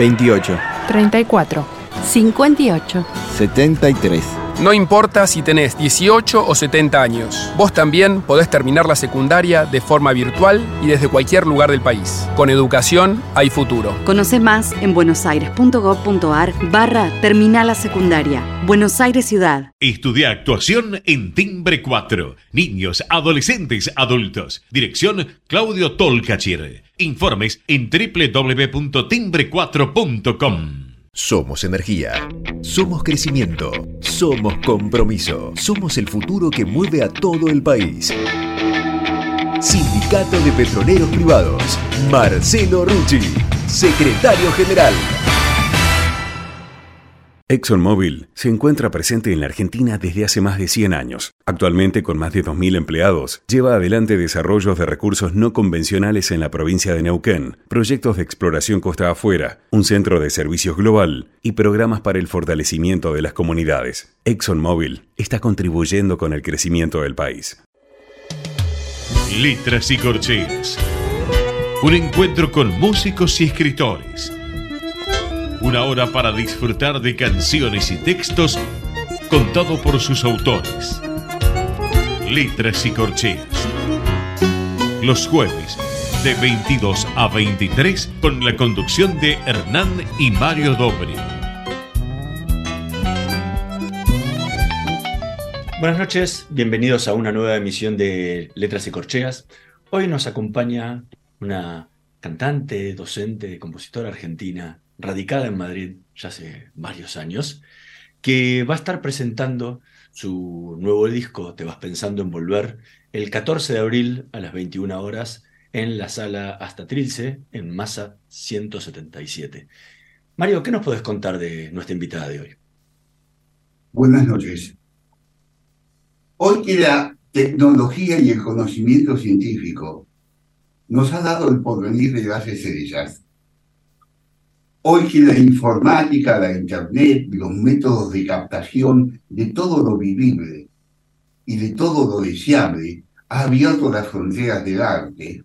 28. 34. 58. 73. No importa si tenés 18 o 70 años, vos también podés terminar la secundaria de forma virtual y desde cualquier lugar del país. Con educación hay futuro. Conoce más en buenosaires.gov.ar barra Terminal la Secundaria. Buenos Aires Ciudad. Estudia actuación en Timbre 4. Niños, adolescentes, adultos. Dirección Claudio Tolcachir. Informes en www.timbre4.com. Somos energía. Somos crecimiento. Somos compromiso. Somos el futuro que mueve a todo el país. Sindicato de Petroleros Privados. Marcelo Rucci, secretario general. ExxonMobil se encuentra presente en la Argentina desde hace más de 100 años. Actualmente, con más de 2.000 empleados, lleva adelante desarrollos de recursos no convencionales en la provincia de Neuquén, proyectos de exploración costa afuera, un centro de servicios global y programas para el fortalecimiento de las comunidades. ExxonMobil está contribuyendo con el crecimiento del país. Letras y corcheas. Un encuentro con músicos y escritores una hora para disfrutar de canciones y textos contado por sus autores. Letras y corcheas. Los jueves de 22 a 23 con la conducción de Hernán y Mario Dobri. Buenas noches, bienvenidos a una nueva emisión de Letras y Corcheas. Hoy nos acompaña una cantante, docente, compositora argentina, radicada en Madrid ya hace varios años, que va a estar presentando su nuevo disco, Te vas pensando en volver, el 14 de abril a las 21 horas en la sala Hasta Trilce, en Masa 177. Mario, ¿qué nos puedes contar de nuestra invitada de hoy? Buenas noches. Hoy que la tecnología y el conocimiento científico nos ha dado el porvenir de las estrellas, Hoy que la informática, la internet, los métodos de captación de todo lo vivible y de todo lo deseable ha abierto las fronteras del arte.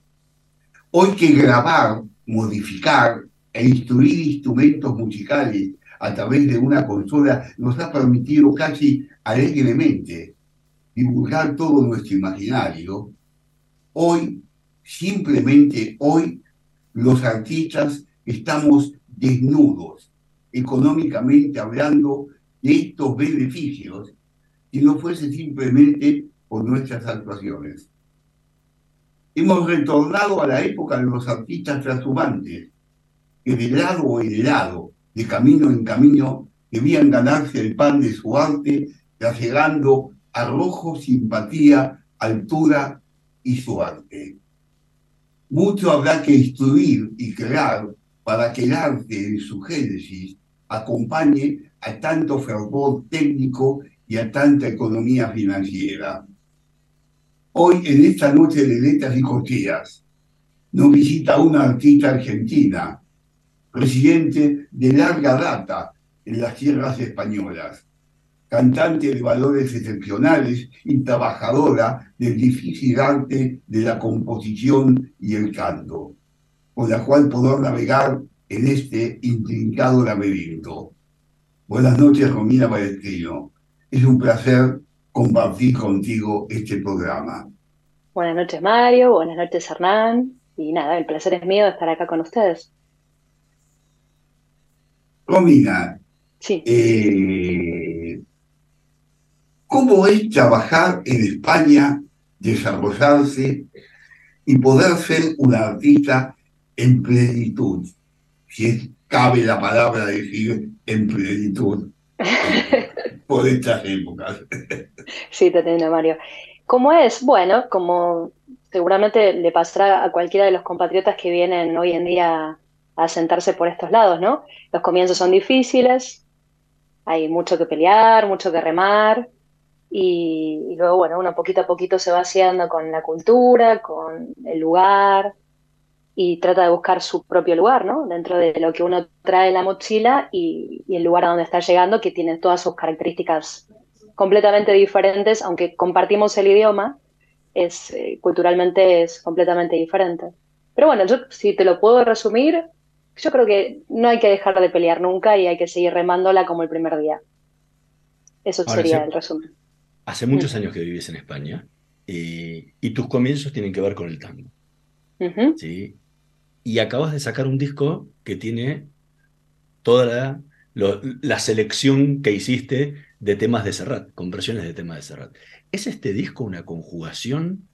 Hoy que grabar, modificar e instruir instrumentos musicales a través de una consola nos ha permitido casi alegremente divulgar todo nuestro imaginario, hoy, simplemente hoy, los artistas estamos desnudos, económicamente hablando, de estos beneficios, si no fuese simplemente por nuestras actuaciones. Hemos retornado a la época de los artistas transhumantes, que de lado en lado, de camino en camino, debían ganarse el pan de su arte, trasegando arrojo, simpatía, altura y su arte. Mucho habrá que instruir y crear para que el arte en su génesis acompañe a tanto fervor técnico y a tanta economía financiera. Hoy, en esta noche de letras y costillas, nos visita una artista argentina, presidente de larga data en las tierras españolas, cantante de valores excepcionales y trabajadora del difícil arte de la composición y el canto con la cual poder navegar en este intrincado laberinto. Buenas noches, Romina Palestrino. Es un placer compartir contigo este programa. Buenas noches, Mario. Buenas noches, Hernán. Y nada, el placer es mío de estar acá con ustedes. Romina, sí. Eh, ¿cómo es trabajar en España, desarrollarse y poder ser una artista en plenitud, si cabe la palabra decir en plenitud por estas épocas. Sí, te entiendo, Mario. ¿Cómo es? Bueno, como seguramente le pasará a cualquiera de los compatriotas que vienen hoy en día a sentarse por estos lados, ¿no? Los comienzos son difíciles, hay mucho que pelear, mucho que remar, y, y, luego, bueno, uno poquito a poquito se va haciendo con la cultura, con el lugar, y trata de buscar su propio lugar, ¿no? Dentro de lo que uno trae en la mochila y, el lugar a donde está llegando, que tiene todas sus características completamente diferentes, aunque compartimos el idioma, es eh, culturalmente es completamente diferente. Pero bueno, yo si te lo puedo resumir, yo creo que no hay que dejar de pelear nunca y hay que seguir remándola como el primer día. Eso sería el resumen. Hace muchos años que vives en España y, tus comienzos tienen que ver con el tango. ¿sí? Y acabas de sacar un disco que tiene toda la, la selección que hiciste de temas de Serrat, con versiones de temas de Serrat. ¿Es este disco una conjugación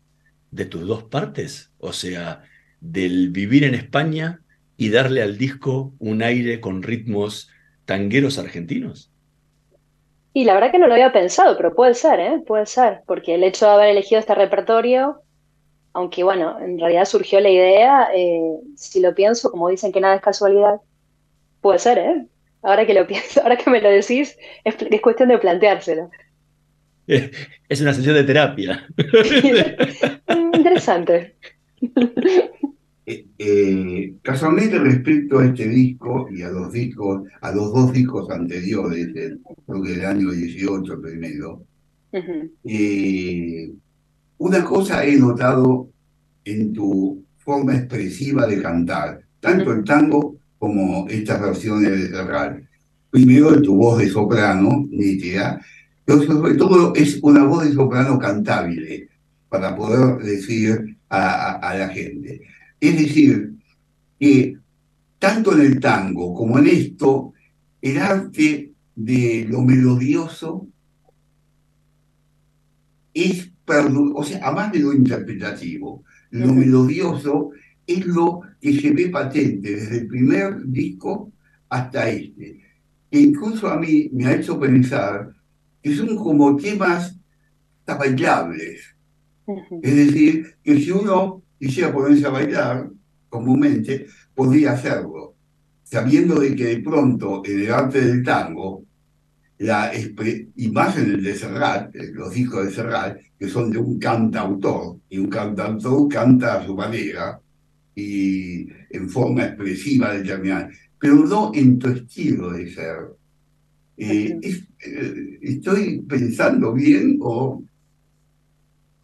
de tus dos partes? O sea, del vivir en España y darle al disco un aire con ritmos tangueros argentinos? Y la verdad que no lo había pensado, pero puede ser, ¿eh? Puede ser, porque el hecho de haber elegido este repertorio, aunque bueno, en realidad surgió la idea, eh, si lo pienso, como dicen que nada es casualidad, puede ser, ¿eh? Ahora que lo pienso, ahora que me lo decís, es, es cuestión de planteárselo. Es una sesión de terapia. Interesante. Eh, eh, casualmente respecto a este disco y a los discos, a los dos discos anteriores, creo que del año 18 primero, eh, una cosa he notado en tu forma expresiva de cantar, tanto el tango como estas versiones de rap. Primero en tu voz de soprano, nítida, pero sobre todo es una voz de soprano cantable para poder decir a la gente. Es decir, que tanto en el tango como en esto, el arte de lo melodioso es, o sea, además de lo interpretativo, lo melodioso es lo que se ve patente desde el primer disco hasta este. Que incluso a mí me ha hecho pensar que son como temas bailables. Es decir, que si uno quisiera ponerse a bailar comúnmente, podría hacerlo, sabiendo de que de pronto en el arte del tango, la, y más en el de Serrat, los discos de Serrat, que son de un cantautor, y un cantautor canta a su manera y en forma expresiva determinada, pero no en tu estilo de ser. Eh, eh, ¿Estoy pensando bien o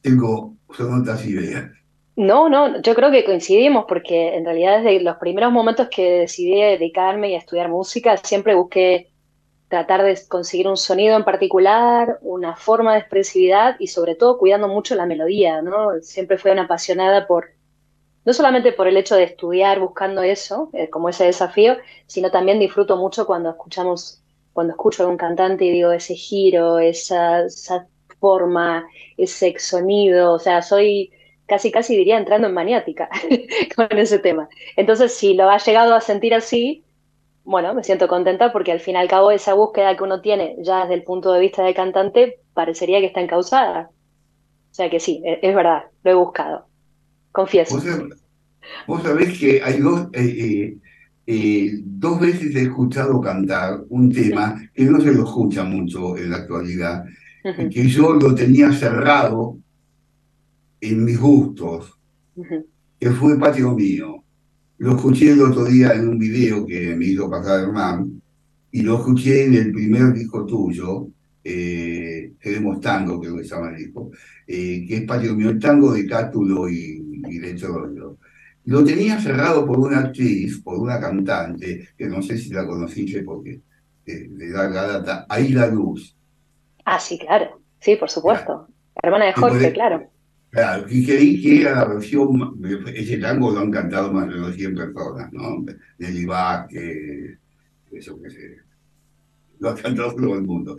tengo son otras ideas? No, no, yo creo que coincidimos porque en realidad desde los primeros momentos que decidí dedicarme y a estudiar música, siempre busqué tratar de conseguir un sonido en particular, una forma de expresividad y sobre todo cuidando mucho la melodía, ¿no? Siempre fui una apasionada por, no solamente por el hecho de estudiar buscando eso, eh, como ese desafío, sino también disfruto mucho cuando escuchamos, cuando escucho a un cantante y digo ese giro, esa, forma, ese sonido, o sea, soy casi casi diría entrando en maniática con ese tema. Entonces, si lo ha llegado a sentir así, bueno, me siento contenta porque al fin y al cabo esa búsqueda que uno tiene ya desde el punto de vista de cantante parecería que está encausada. O sea que sí, e-, es, verdad, lo he buscado. Confieso. Vos, sabés que hay dos, eh, eh, eh, dos veces he escuchado cantar un tema que no se lo escucha mucho en la actualidad, que yo lo tenía cerrado en mis gustos, que fue patio mío. Lo escuché el otro día en un video que me hizo pasar Hernán, y lo escuché en el primer disco tuyo, eh, Queremos Tango, creo que se llama el disco, eh, que es Patio Mío, el tango de Cátulo y, y de Lo tenía cerrado por una actriz, por una cantante, que no sé si la conociste porque eh, le da la data, Ahí la Luz. Ah, sí, claro, sí, por supuesto. Hermana de Jorge, claro. Claro, y creí que era la versión, ese tango lo han cantado más de 200 personas, ¿no? Nelly Vázquez, eso que sé, lo ha cantado todo el mundo.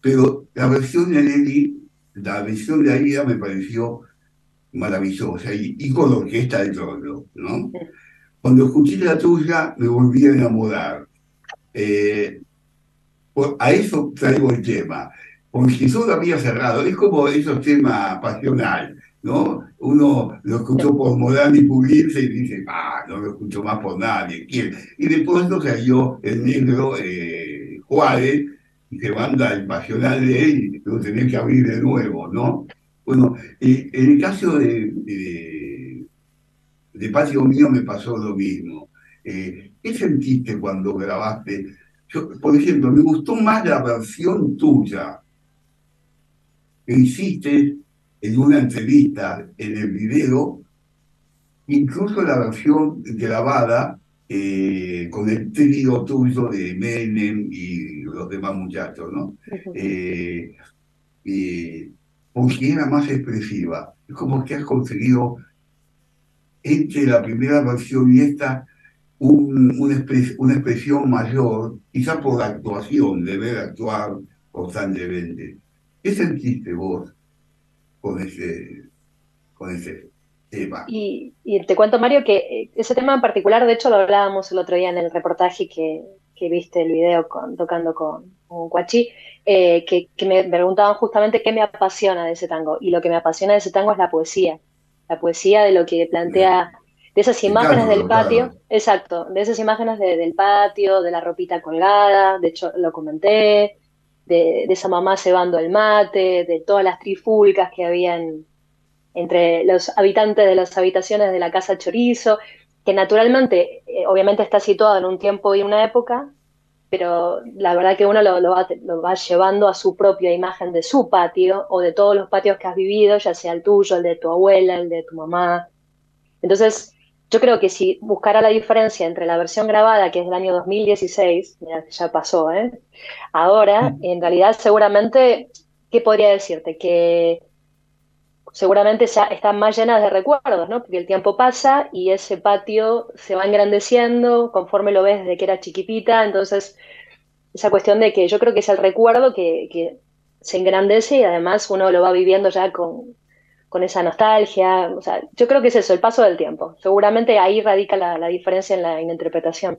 Pero la versión de Nelly, la versión de Aida me pareció maravillosa y, con la orquesta de todo, ¿no? Cuando escuché la tuya me volví a enamorar. Eh, a eso traigo el tema, porque solo había cerrado, es como esos temas pasionales ¿no? Uno lo escuchó por Morán y Pugliese y dice, ah, no lo escucho más por nadie, ¿quién? Y después lo cayó el negro eh, Juárez y se manda el pasional de él y lo tenés que abrir de nuevo, ¿no? Bueno, en el caso de, de, de Patio Mío me pasó lo mismo. Eh, ¿Qué sentiste cuando grabaste? Yo, por ejemplo, me gustó más la versión tuya que hiciste en una entrevista en el video, incluso la versión grabada eh, con el trío tuyo de Menem y los demás muchachos, ¿no? Eh, porque era más expresiva. Es como que has conseguido entre la primera versión y esta un, una, una, expresión mayor, quizás por la actuación, de ver actuar constantemente. ¿Qué sentiste vos con ese, con ese tema? Y, y, te cuento, Mario, que eh, ese tema en particular, de hecho, lo hablábamos el otro día en el reportaje que, que viste el video con, tocando con, con Guachi, eh, que, que, me preguntaban justamente qué me apasiona de ese tango. Y lo que me apasiona de ese tango es la poesía. La poesía de lo que plantea de esas imágenes del patio, exacto, de esas imágenes del patio, de la ropita colgada, de hecho lo comenté, de, esa mamá cebando el mate, de todas las trifulcas que habían entre los habitantes de las habitaciones de la casa Chorizo, que naturalmente, eh, obviamente está situado en un tiempo y una época, pero la verdad que uno lo, va, lo, va, llevando a su propia imagen de su patio o de todos los patios que has vivido, ya sea el tuyo, el de tu abuela, el de tu mamá. Entonces, yo creo que si buscara la diferencia entre la versión grabada, que es del año 2016, mira, ya pasó, ¿eh? ahora, en realidad seguramente, ¿qué podría decirte? Que seguramente ya están más llenas de recuerdos, ¿no? Porque el tiempo pasa y ese patio se va engrandeciendo conforme lo ves desde que era chiquitita, entonces esa cuestión de que yo creo que es el recuerdo que, que se engrandece y además uno lo va viviendo ya con, con esa nostalgia. O sea, yo creo que es eso, el paso del tiempo. Seguramente ahí radica la, diferencia en la interpretación.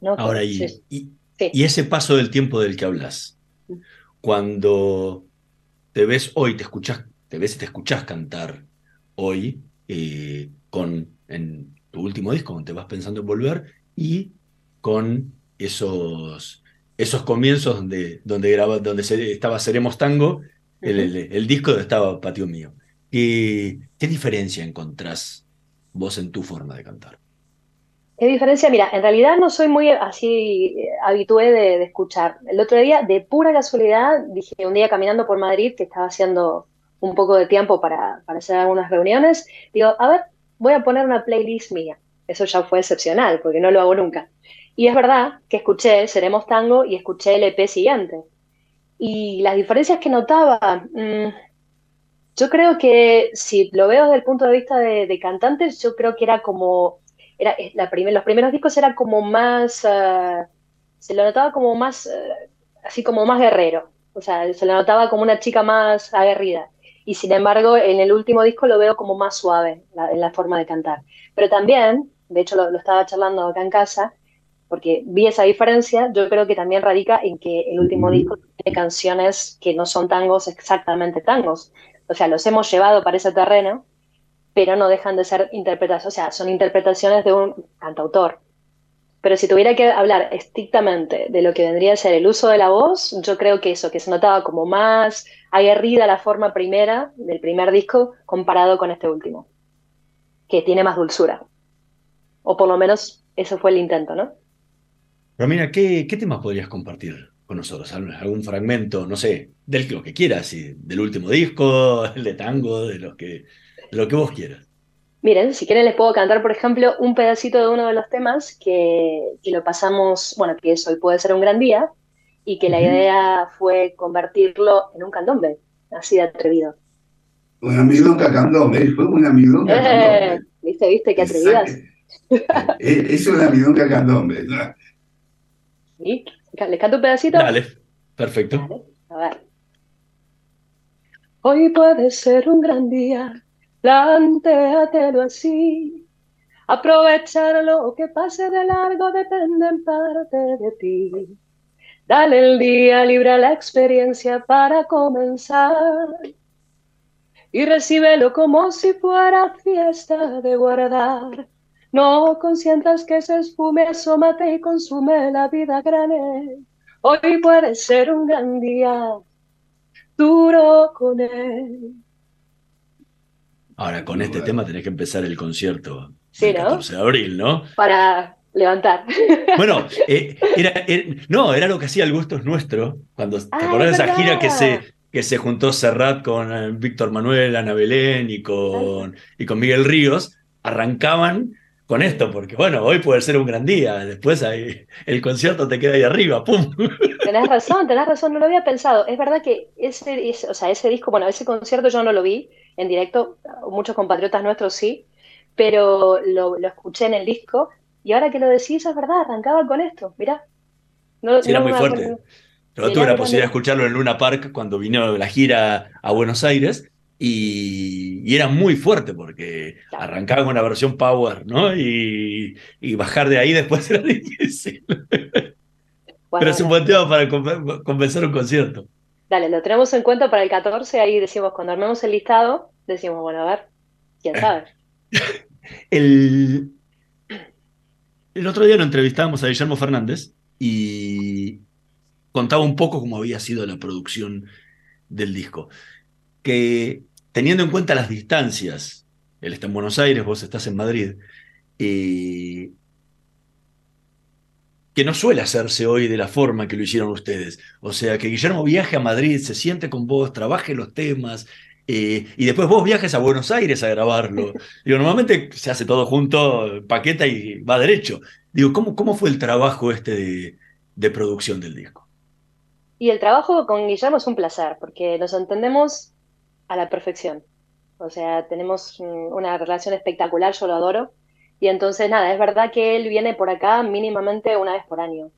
¿no? Ahora, y, y, ese paso del tiempo del que hablas, cuando te ves hoy, te escuchas, te ves y te escuchas cantar hoy, eh, con en tu último disco, te vas pensando en volver, y con esos, esos comienzos donde, donde, graba, donde estaba Seremos Tango, el, el, disco donde estaba Patio Mío. ¿Qué, ¿Qué diferencia encontrás vos en tu forma de cantar? ¿Qué diferencia? Mira, en realidad no soy muy así eh, habitué de, escuchar. El otro día, de pura casualidad, dije un día caminando por Madrid, que estaba haciendo un poco de tiempo para, para hacer algunas reuniones, digo, a ver, voy a poner una playlist mía. Eso ya fue excepcional, porque no lo hago nunca. Y es verdad que escuché Seremos Tango y escuché el EP siguiente. Y las diferencias que notaba, mmm, yo creo que si lo veo desde el punto de vista de, cantantes, yo creo que era como, era, la los primeros discos eran como más, eh, se lo notaba como más, eh, así como más guerrero, o sea, se lo notaba como una chica más aguerrida. Y sin embargo, en el último disco lo veo como más suave en la forma de cantar. Pero también, de hecho lo, lo estaba charlando acá en casa, porque vi esa diferencia, yo creo que también radica en que el último disco tiene canciones que no son tangos exactamente tangos, o sea, los hemos llevado para ese terreno, pero no dejan de ser interpretaciones, o sea, son interpretaciones de un cantautor. Pero si tuviera que hablar estrictamente de lo que vendría a ser el uso de la voz, yo creo que eso, que se notaba como más aguerrida la forma primera del primer disco comparado con este último, que tiene más dulzura. O por lo menos eso fue el intento, ¿no? Romina, ¿qué, qué temas podrías compartir con nosotros, algún fragmento, no sé, del lo que quieras, del último disco, el de tango, de lo que, lo que vos quieras. Miren, si quieren les puedo cantar, por ejemplo, un pedacito de uno de los temas que, que lo pasamos, bueno, que es Hoy puede ser un gran día, y que la idea fue convertirlo en un candombe, así de atrevido. Una milonga candombe, fue una milonga eh, candombe. ¿Viste, viste, qué atrevidas? es una milonga candombe. ¿no? ¿Sí? ¿Les canto un pedacito? Dale, perfecto. a ver. Hoy puede ser un gran día, plantéatelo así. Aprovechar lo que pase de largo depende en parte de ti. Dale el día, libra la experiencia para comenzar. Y recíbelo como si fuera fiesta de guardar no consientas que se esfume, asómate y consume la vida grande. Hoy puede ser un gran día, duro con él. Ahora, con este tema tenés que empezar el concierto el 14 de abril, ¿no? Para levantar. Bueno, eh, era, no, era lo que hacía el gusto es nuestro, cuando te ah, acordás de esa gira que se, que se juntó Serrat con eh, Víctor Manuel, Ana Belén y con, y con Miguel Ríos, arrancaban con esto, porque bueno, hoy puede ser un gran día, después ahí, el concierto te queda ahí arriba, ¡pum! Tenés razón, tenés razón, no lo había pensado. Es verdad que ese, o sea, ese disco, bueno, ese concierto yo no lo vi en directo, muchos compatriotas nuestros sí, pero lo, escuché en el disco y ahora que lo decís es verdad, arrancaba con esto, mirá. No, sí, era muy fuerte. Yo tuve la posibilidad de escucharlo en Luna Park cuando vino la gira a Buenos Aires y, era muy fuerte porque arrancaba con una versión power, ¿no? Y, bajar de ahí después era difícil. Pero es un buen tema para convencer un concierto. Dale, lo tenemos en cuenta para el 14, ahí decimos, cuando armemos el listado, decimos, bueno, a ver, quién sabe. el, el otro día lo entrevistamos a Guillermo Fernández y contaba un poco cómo había sido la producción del disco. Que teniendo en cuenta las distancias, él está en Buenos Aires, vos estás en Madrid, eh, que no suele hacerse hoy de la forma que lo hicieron ustedes. O sea, que Guillermo viaje a Madrid, se siente con vos, trabaje los temas, eh, y después vos viajes a Buenos Aires a grabarlo. Digo, normalmente se hace todo junto, paqueta y va derecho. Digo, ¿cómo, cómo fue el trabajo este de, de producción del disco? Y el trabajo con Guillermo es un placer, porque nos entendemos a la perfección. O sea, tenemos una relación espectacular, yo lo adoro. Y entonces, nada, es verdad que él viene por acá mínimamente una vez por año.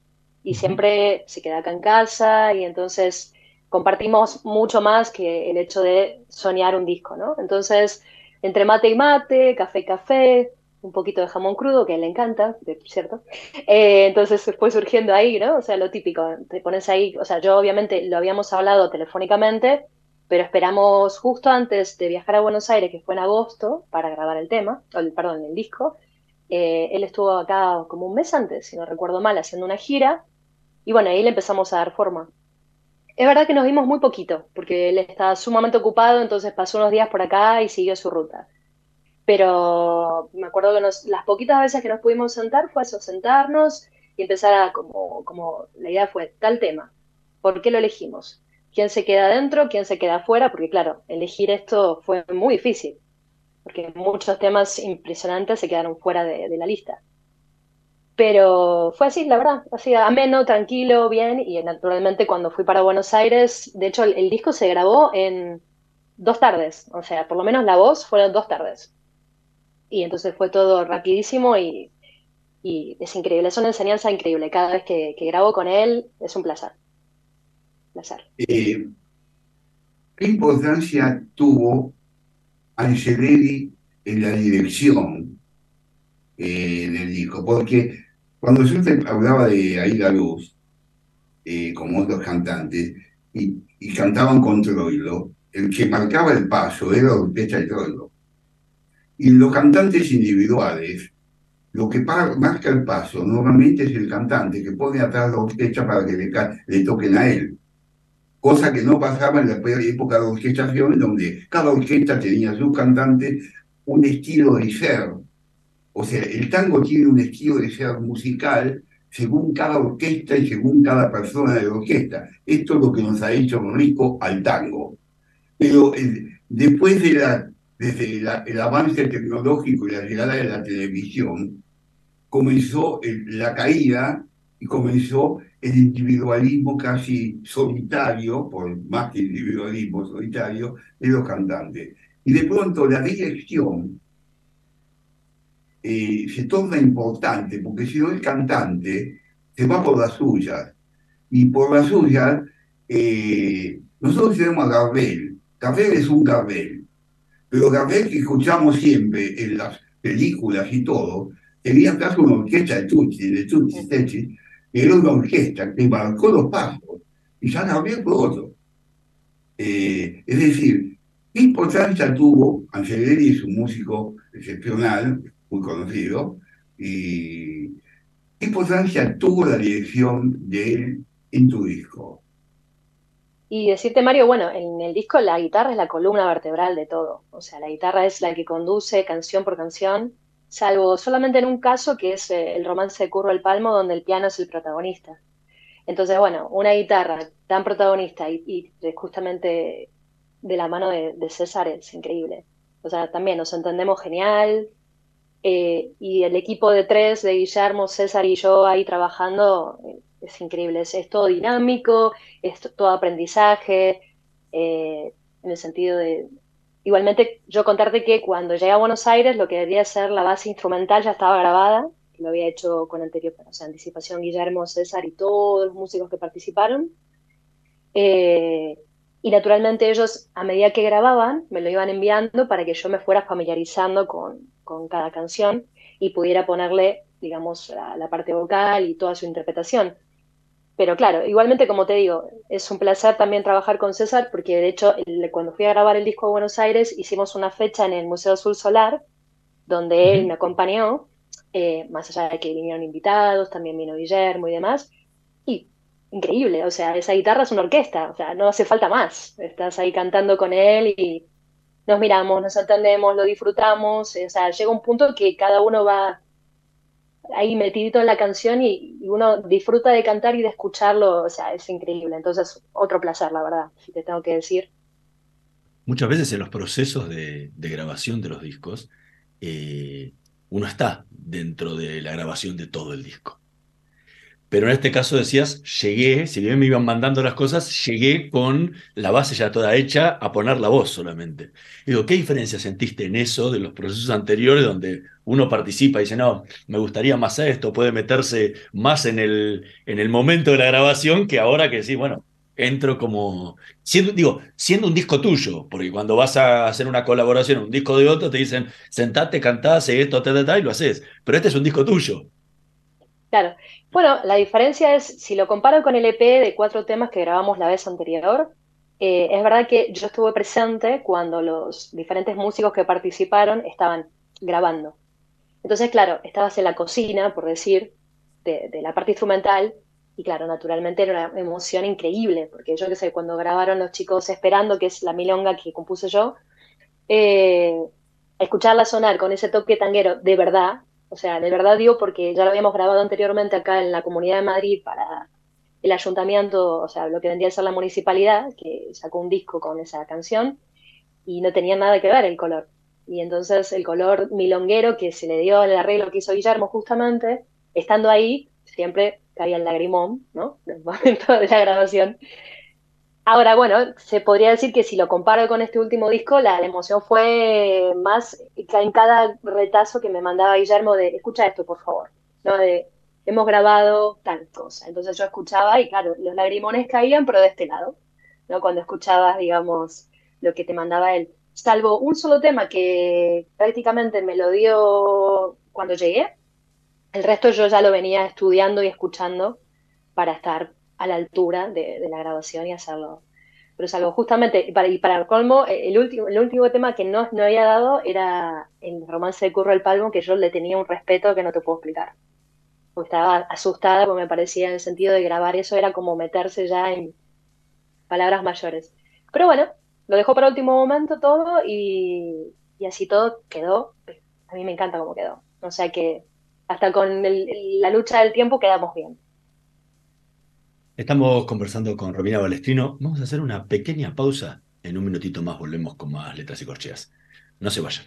Y siempre se queda acá en casa y entonces compartimos mucho más que el hecho de soñar un disco, ¿no? Entonces, entre mate y mate, café y café, un poquito de jamón crudo, que a él le encanta, ¿cierto? Eh, entonces fue surgiendo ahí, ¿no? O sea, lo típico, te pones ahí, o sea, yo obviamente lo habíamos hablado telefónicamente, pero esperamos justo antes de viajar a Buenos Aires, que fue en agosto, para grabar el tema, o perdón, el disco. Eh, él estuvo acá como un mes antes, si no recuerdo mal, haciendo una gira, y bueno, ahí le empezamos a dar forma. Es verdad que nos vimos muy poquito, porque él estaba sumamente ocupado, entonces pasó unos días por acá y siguió su ruta. Pero me acuerdo que las poquitas veces que nos pudimos sentar fue eso, sentarnos y empezar a, como, como la idea fue, tal tema, ¿por qué lo elegimos? Quién se queda dentro, quién se queda afuera, porque claro, elegir esto fue muy difícil, porque muchos temas impresionantes se quedaron fuera de, la lista. Pero fue así, la verdad, así ameno, tranquilo, bien, y naturalmente cuando fui para Buenos Aires, de hecho el, disco se grabó en dos tardes, o sea, por lo menos la voz fueron dos tardes. Y entonces fue todo rapidísimo y, es increíble, es una enseñanza increíble. Cada vez que grabo con él es un placer. Eh, ¿Qué importancia tuvo Angelelli en la dirección eh, del disco? Porque cuando yo te hablaba de Aida Luz, eh, como otros cantantes, y, cantaban con Troilo, el que marcaba el paso era Orquesta de Troilo. Y los cantantes individuales, lo que marca el paso normalmente es el cantante que pone atrás la orquesta para que le, le toquen a él cosa que no pasaba en la época de orquestación, donde cada orquesta tenía su cantante, un estilo de ser. O sea, el tango tiene un estilo de ser musical según cada orquesta y según cada persona de la orquesta. Esto es lo que nos ha hecho rico al tango. Pero eh, después de la, desde el avance tecnológico y la llegada de la televisión, comenzó la caída y comenzó el individualismo casi solitario, por más que individualismo solitario, de los cantantes. Y de pronto la dirección eh, se torna importante, porque si no el cantante se va por las suyas. Y por las suyas, eh, nosotros tenemos a Gardel. Gardel es un Gardel. Pero Gardel que escuchamos siempre en las películas y todo, tenía acaso una orquesta de Tucci, de Tucci era una orquesta que marcó los pasos y ya Gabriel fue otro. Eh, es decir, ¿qué importancia tuvo Angelelli, es un músico excepcional, muy conocido, y qué importancia tuvo la dirección de él en tu disco? Y decirte, Mario, bueno, en el disco la guitarra es la columna vertebral de todo. O sea, la guitarra es la que conduce canción por canción salvo solamente en un caso que es eh, el romance de Curro el Palmo, donde el piano es el protagonista. Entonces, bueno, una guitarra tan protagonista y, justamente de la mano de, César es increíble. O sea, también nos entendemos genial, Eh, y el equipo de tres, de Guillermo, César y yo ahí trabajando, eh, es increíble. Es, todo dinámico, es todo aprendizaje, en el sentido de... Igualmente, yo contarte que cuando llegué a Buenos Aires, lo que debería ser la base instrumental ya estaba grabada, lo había hecho con anterior, anticipación Guillermo, César y todos los músicos que participaron. y naturalmente ellos, a medida que grababan, me lo iban enviando para que yo me fuera familiarizando con, con cada canción y pudiera ponerle, digamos, la, parte vocal y toda su interpretación. Pero claro, igualmente como te digo, es un placer también trabajar con César porque de hecho cuando fui a grabar el disco a Buenos Aires hicimos una fecha en el Museo Azul Solar donde él me acompañó, eh, más allá de que vinieron invitados, también vino Guillermo y demás. Y increíble, o sea, esa guitarra es una orquesta, o sea, no hace falta más. Estás ahí cantando con él y nos miramos, nos entendemos, lo disfrutamos, o sea, llega un punto que cada uno va ahí metidito en la canción y, uno disfruta de cantar y de escucharlo, o sea, es increíble. Entonces, otro placer, la verdad, si te tengo que decir. Muchas veces en los procesos de, grabación de los discos, eh, uno está dentro de la grabación de todo el disco. Pero en este caso decías, llegué, si bien me iban mandando las cosas, llegué con la base ya toda hecha a poner la voz solamente. digo, ¿qué diferencia sentiste en eso de los procesos anteriores donde uno participa y dice, no, me gustaría más esto, puede meterse más en el, en el momento de la grabación que ahora que sí, bueno, entro como, siendo, digo, siendo un disco tuyo, porque cuando vas a hacer una colaboración, un disco de otro, te dicen, sentate, cantá, hace esto, ta, ta, y lo haces, pero este es un disco tuyo. Claro, bueno, la diferencia es, si lo comparo con el EP de cuatro temas que grabamos la vez anterior, eh, es verdad que yo estuve presente cuando los diferentes músicos que participaron estaban grabando. Entonces, claro, estabas en la cocina, por decir, de, la parte instrumental, y claro, naturalmente era una emoción increíble, porque yo qué sé, cuando grabaron los chicos Esperando, que es la milonga que compuse yo, eh, escucharla sonar con ese toque tanguero de verdad, o sea, de verdad digo porque ya lo habíamos grabado anteriormente acá en la Comunidad de Madrid para el ayuntamiento, o sea, lo que vendría a ser la municipalidad, que sacó un disco con esa canción y no tenía nada que ver el color. Y entonces el color milonguero que se le dio el arreglo que hizo Guillermo justamente, estando ahí, siempre caía el lagrimón, ¿no? En el momento de la grabación. Ahora, bueno, se podría decir que si lo comparo con este último disco, la, emoción fue más en cada retazo que me mandaba Guillermo de, escucha esto, por favor, ¿no? De, hemos grabado tal cosa. Entonces yo escuchaba y claro, los lagrimones caían, pero de este lado, ¿no? Cuando escuchabas, digamos, lo que te mandaba él. Salvo un solo tema que prácticamente me lo dio cuando llegué, el resto yo ya lo venía estudiando y escuchando para estar a la altura de, la grabación y hacerlo. Pero es algo justamente, y para, y para el colmo, eh, el último, el último tema que no, no había dado era el romance de Curro el Palmo, que yo le tenía un respeto que no te puedo explicar. Estaba asustada, porque me parecía en el sentido de grabar eso era como meterse ya en palabras mayores. Pero bueno, lo dejó para último momento todo y, y así todo quedó. A mí me encanta cómo quedó. O sea que hasta con la lucha del tiempo quedamos bien. Estamos conversando con Romina Balestrino. Vamos a hacer una pequeña pausa. En un minutito más volvemos con más letras y corcheas. No se vayan.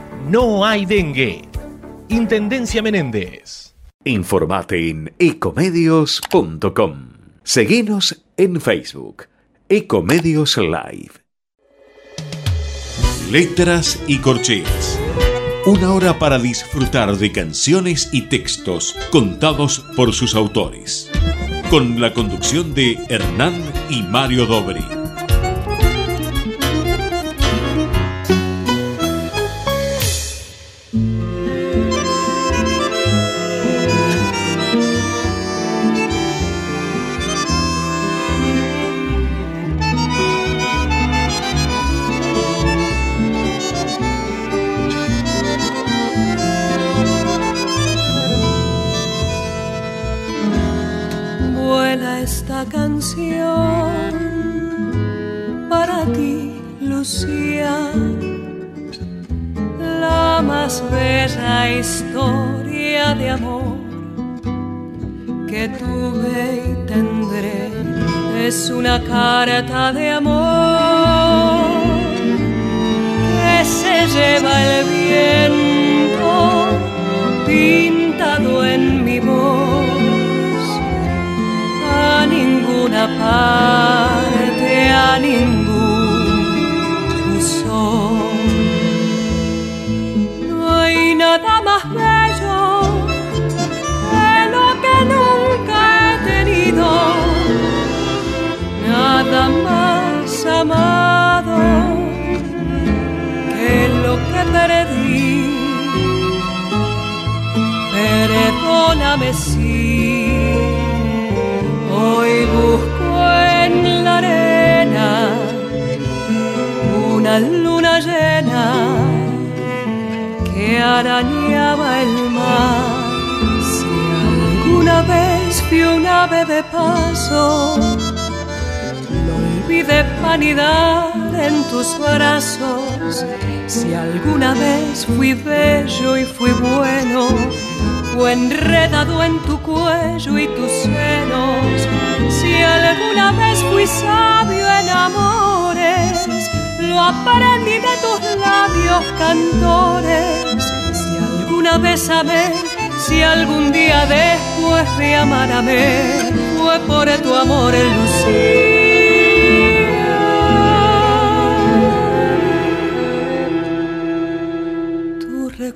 no hay dengue. Intendencia Menéndez. Informate en ecomedios.com. Seguinos en Facebook. Ecomedios Live. Letras y corcheas. Una hora para disfrutar de canciones y textos contados por sus autores. Con la conducción de Hernán y Mario Dobri. Más bella historia de amor que tuve y tendré. Es una carta de amor que se lleva el viento pintado en mi voz a ninguna parte, perdí. Perdóname si hoy busco en la arena una luna llena que arañaba el mar. Si alguna vez fui un ave de paso, lo olvidé vanidad en tus brazos. Si alguna vez fui bello y fui bueno, fue enredado en tu cuello y tus senos. Si alguna vez fui sabio en amores, lo aprendí de tus labios cantores. Si alguna vez amé, si algún día después de amar amé, fue por tu amor en Lucía.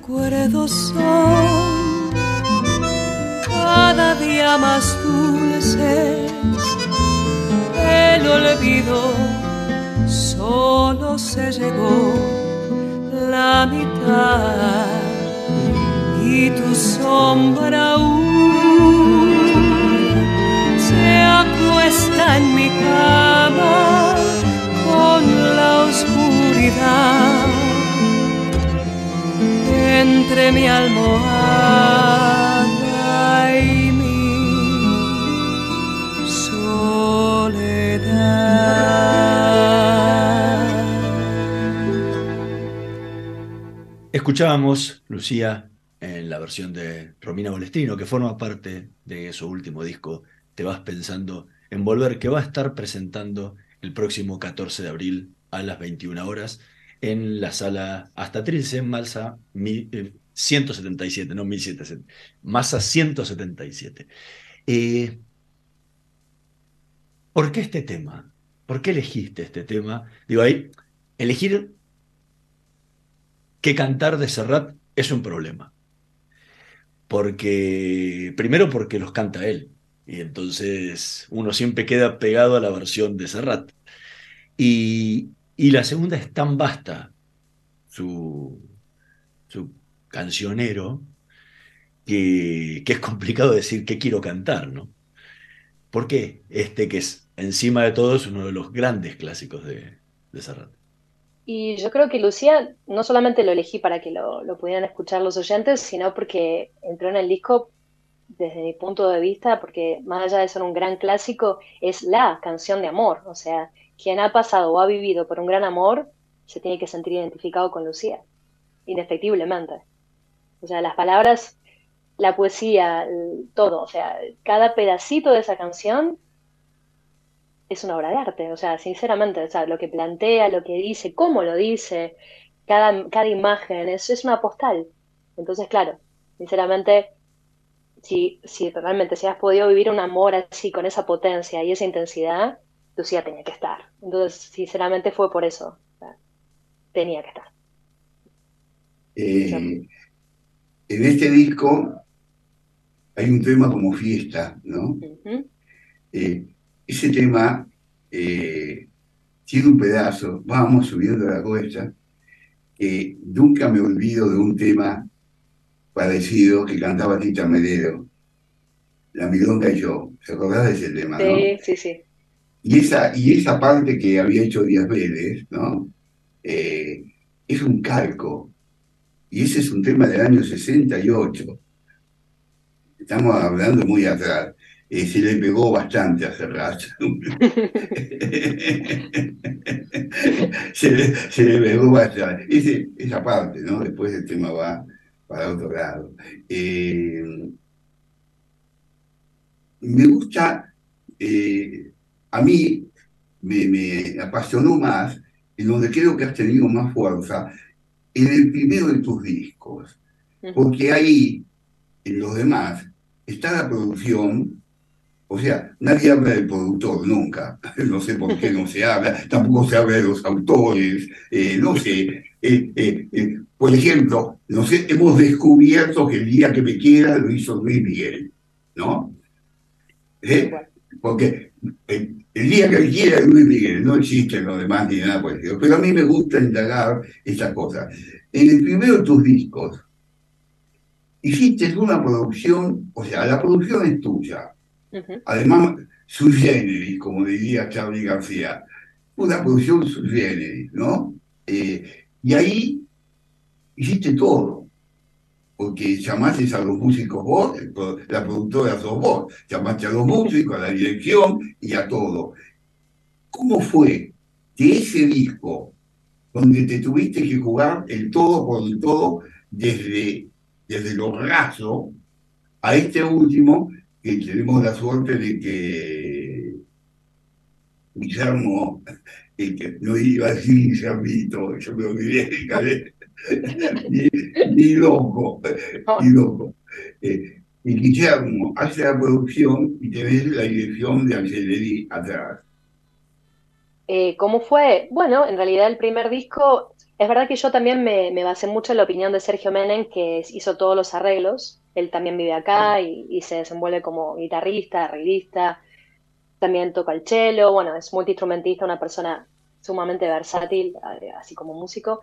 Recuerdos son cada día más dulces. El olvido solo se llegó la mitad y tu sombra aún se acuesta en mi cama mi almohada y mi soledad. Escuchábamos, Lucía, en la versión de Romina Bolestrino, que forma parte de su último disco, Te vas pensando en volver, que va a estar presentando el próximo 14 de abril a las 21 horas en la sala hasta Trilce, Malsa mi- eh, 177, no 1700, Masa 177. Eh, ¿Por qué este tema? ¿Por qué elegiste este tema? Digo, ahí, elegir qué cantar de Serrat es un problema. Porque, primero porque los canta él, y entonces uno siempre queda pegado a la versión de Serrat. Y, Y la segunda es tan vasta su cancionero que, que es complicado decir qué quiero cantar, ¿no? ¿Por qué? Este que es, encima de todo, es uno de los grandes clásicos de, de. Y yo creo que Lucía no solamente lo elegí para que lo, lo, pudieran escuchar los oyentes, sino porque entró en el disco desde mi punto de vista, porque más allá de ser un gran clásico, es la canción de amor. O sea, quien ha pasado o ha vivido por un gran amor se tiene que sentir identificado con Lucía, indefectiblemente. O sea, las palabras, la poesía, todo, o sea, cada pedacito de esa canción es una obra de arte, o sea, sinceramente, o sea, lo que plantea, lo que dice, cómo lo dice, cada, cada imagen, es, es una postal. Entonces, claro, sinceramente, si, si realmente si has podido vivir un amor así, con esa potencia y esa intensidad, Lucía tenía que estar. Entonces, sinceramente fue por eso. tenía que estar. Eh, en este disco hay un tema como fiesta, ¿no? Uh -huh. eh, ese tema eh, tiene un pedazo, vamos subiendo la cuesta, nunca me olvido de un tema parecido que cantaba Tita Medero, La Milonga y yo. ¿Se acordás de ese tema? Sí, ¿no? sí, sí. Y esa, y esa parte que había hecho Díaz Vélez, ¿no? Eh, es un calco. Y ese es un tema del año 68. Estamos hablando muy atrás. Eh, se le pegó bastante a Serrat. se, le, pegó bastante. Esa parte, ¿no? Después el tema va para otro lado. Eh, me gusta, eh, a mí me, me, apasionó más, en donde creo que has tenido más fuerza, en el primero de tus discos. Porque ahí, en los demás, está la producción, o sea, nadie habla del productor nunca, no sé por qué no se habla, tampoco se habla de los autores, eh, no sé. Eh, eh, por ejemplo, no sé, hemos descubierto que el día que me quiera lo hizo Luis Miguel, ¿no? Porque el, día que quiera Luis Miguel, no existe lo demás ni nada por el estilo, pero a mí me gusta indagar estas cosas. En el primero de tus discos, hiciste una producción, o sea, la producción es tuya. Uh -huh. Además, sui generis, como diría Charlie García, una producción sui generis, ¿no? Eh, y ahí hiciste todo, porque llamaste a los músicos vos, la productora sos vos, llamaste a los músicos, a la dirección y a todo. ¿Cómo fue de ese disco, donde te tuviste que jugar el todo por el todo, desde, desde lo raso, a este último, que tenemos la suerte de que Guillermo, el que no iba a decir Guillermito, yo me olvidé, ni, loco, ni loco. Eh, y Guillermo hace la producción y te ves la dirección de Angeleri atrás. Eh, ¿Cómo fue? Bueno, en realidad el primer disco, es verdad que yo también me, me, basé mucho en la opinión de Sergio Menem, que hizo todos los arreglos. Él también vive acá y, y se desenvuelve como guitarrista, arreglista, también toca el cello, bueno, es multiinstrumentista, una persona sumamente versátil, así como músico.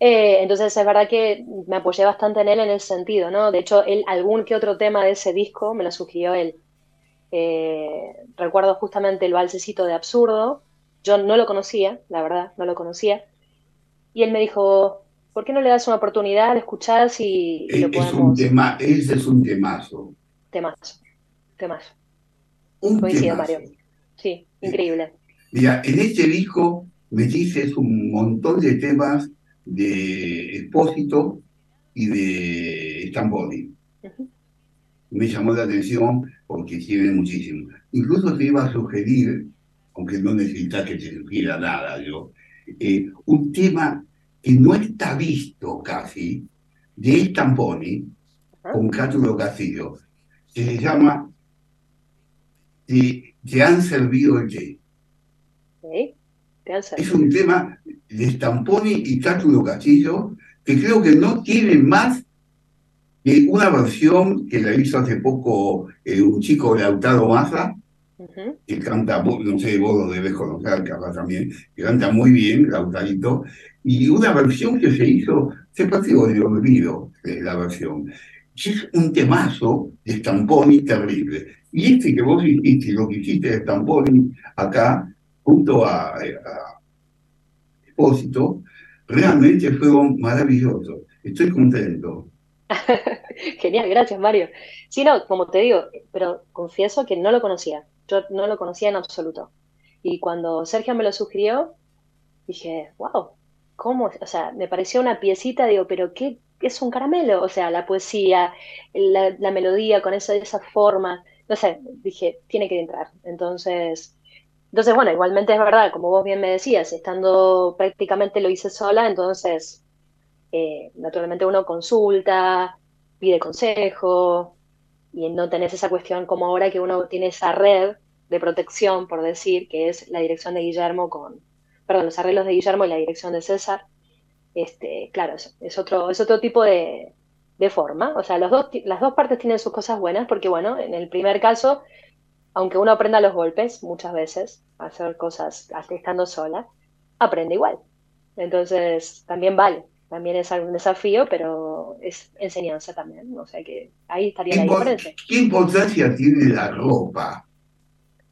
Eh, entonces es verdad que me apoyé bastante en él en ese sentido, ¿no? De hecho, él, algún que otro tema de ese disco me lo sugirió él. Eh, recuerdo justamente el balsecito de Absurdo, yo no lo conocía, la verdad, no lo conocía, y él me dijo, ¿por qué no le das una oportunidad, le escuchás y, y lo podemos... Es un tema, ese es un temazo. Temazo, temazo. Un Coincido, temazo. Mario. Sí, increíble. Mira, en este disco metiste un montón de temas de Expósito y de Stamboli. Uh -huh. Me llamó la atención porque tiene muchísimo. Incluso te iba a sugerir, aunque no necesitas que te sugiera nada yo, eh, un tema que no está visto casi, de uh -huh. con Cátulo Castillo, que se llama Te, te han servido el té. ¿Sí? Es un tema de Stamponi y Cátulo Castillo que creo que no tiene más que una versión que la hizo hace poco eh, un chico Lautaro Maza, que canta, no sé, vos lo debes conocer, capaz también, que canta muy bien, Lautarito, y una versión que se hizo, se pasó de olvido de la versión. Es un temazo de Stamponi terrible. Y este que vos hiciste, lo que hiciste de Stamponi acá, junto a, a Realmente fue maravilloso. Estoy contento. Genial, gracias Mario. Sí, no, como te digo, pero confieso que no lo conocía. Yo no lo conocía en absoluto. Y cuando Sergio me lo sugirió, dije, wow, ¿cómo? O sea, me pareció una piecita, digo, pero ¿qué es un caramelo? O sea, la poesía, la, melodía con esa, esa forma, no sé, dije, tiene que entrar. Entonces, entonces, bueno, igualmente es verdad, como vos bien me decías, estando prácticamente lo hice sola, entonces, eh, naturalmente uno consulta, pide consejo, y no tenés esa cuestión como ahora que uno tiene esa red de protección, por decir, que es la dirección de Guillermo con, perdón, los arreglos de Guillermo y la dirección de César. Este, claro, es, otro, es otro tipo de, forma. O sea, los dos, las dos partes tienen sus cosas buenas, porque bueno, en el primer caso, aunque uno aprenda los golpes muchas veces, a hacer cosas estando sola, aprende igual. Entonces, también vale también es algún desafío, pero es enseñanza también. O sea que ahí estaría la diferencia. ¿Qué importancia tiene la ropa?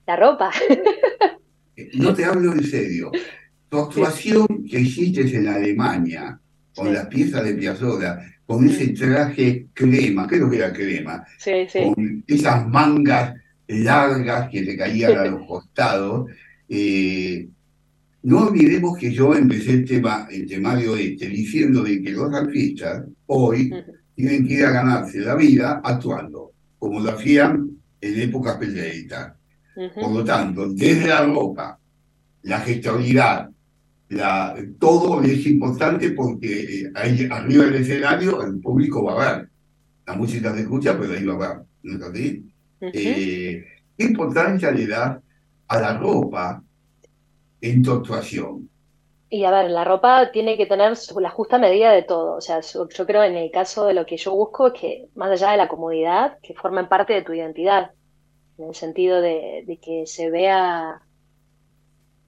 La ropa. no te hablo en serio. Tu actuación que hiciste en Alemania, con las piezas de Piazzolla, con ese traje crema, creo que era crema, con esas mangas largas que te caían a los costados, eh, no olvidemos que yo empecé el tema, el temario este diciendo de que los artistas hoy tienen que ir a ganarse la vida actuando, como lo hacían en épocas peleaditas. Por lo tanto, desde la ropa, la gestualidad, la, todo es importante porque eh, ahí, arriba del escenario el público va a ver. La música se escucha, pero ahí va a ver. ¿No es así? Eh, ¿Qué importancia le da a la ropa en tu actuación? Y a ver, la ropa tiene que tener la justa medida de todo. O sea, yo, creo en el caso de lo que yo busco es que, más allá de la comodidad, que formen parte de tu identidad. En el sentido de, que se vea.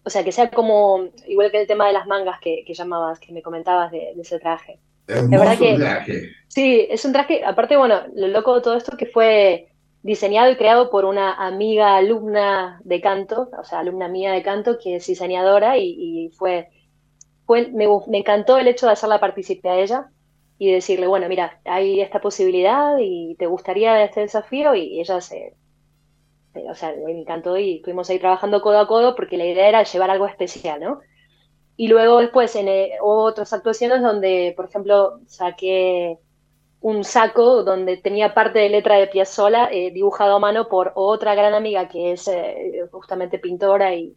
O sea, que sea como. Igual que el tema de las mangas que, llamabas, que me comentabas de, ese traje. Es verdad que. Traje. Sí, es un traje. Aparte, bueno, lo loco de todo esto que fue diseñado y creado por una amiga alumna de canto, o sea, alumna mía de canto, que es diseñadora y, fue, fue me, encantó el hecho de hacerla participar a ella y decirle, bueno, mira, hay esta posibilidad y te gustaría este desafío y ella se, o sea, me encantó y estuvimos ahí trabajando codo a codo porque la idea era llevar algo especial, ¿no? Y luego después en eh, otras actuaciones donde, por ejemplo, saqué un saco donde tenía parte de letra de Piazzolla eh, dibujado a mano por otra gran amiga que es eh, justamente pintora y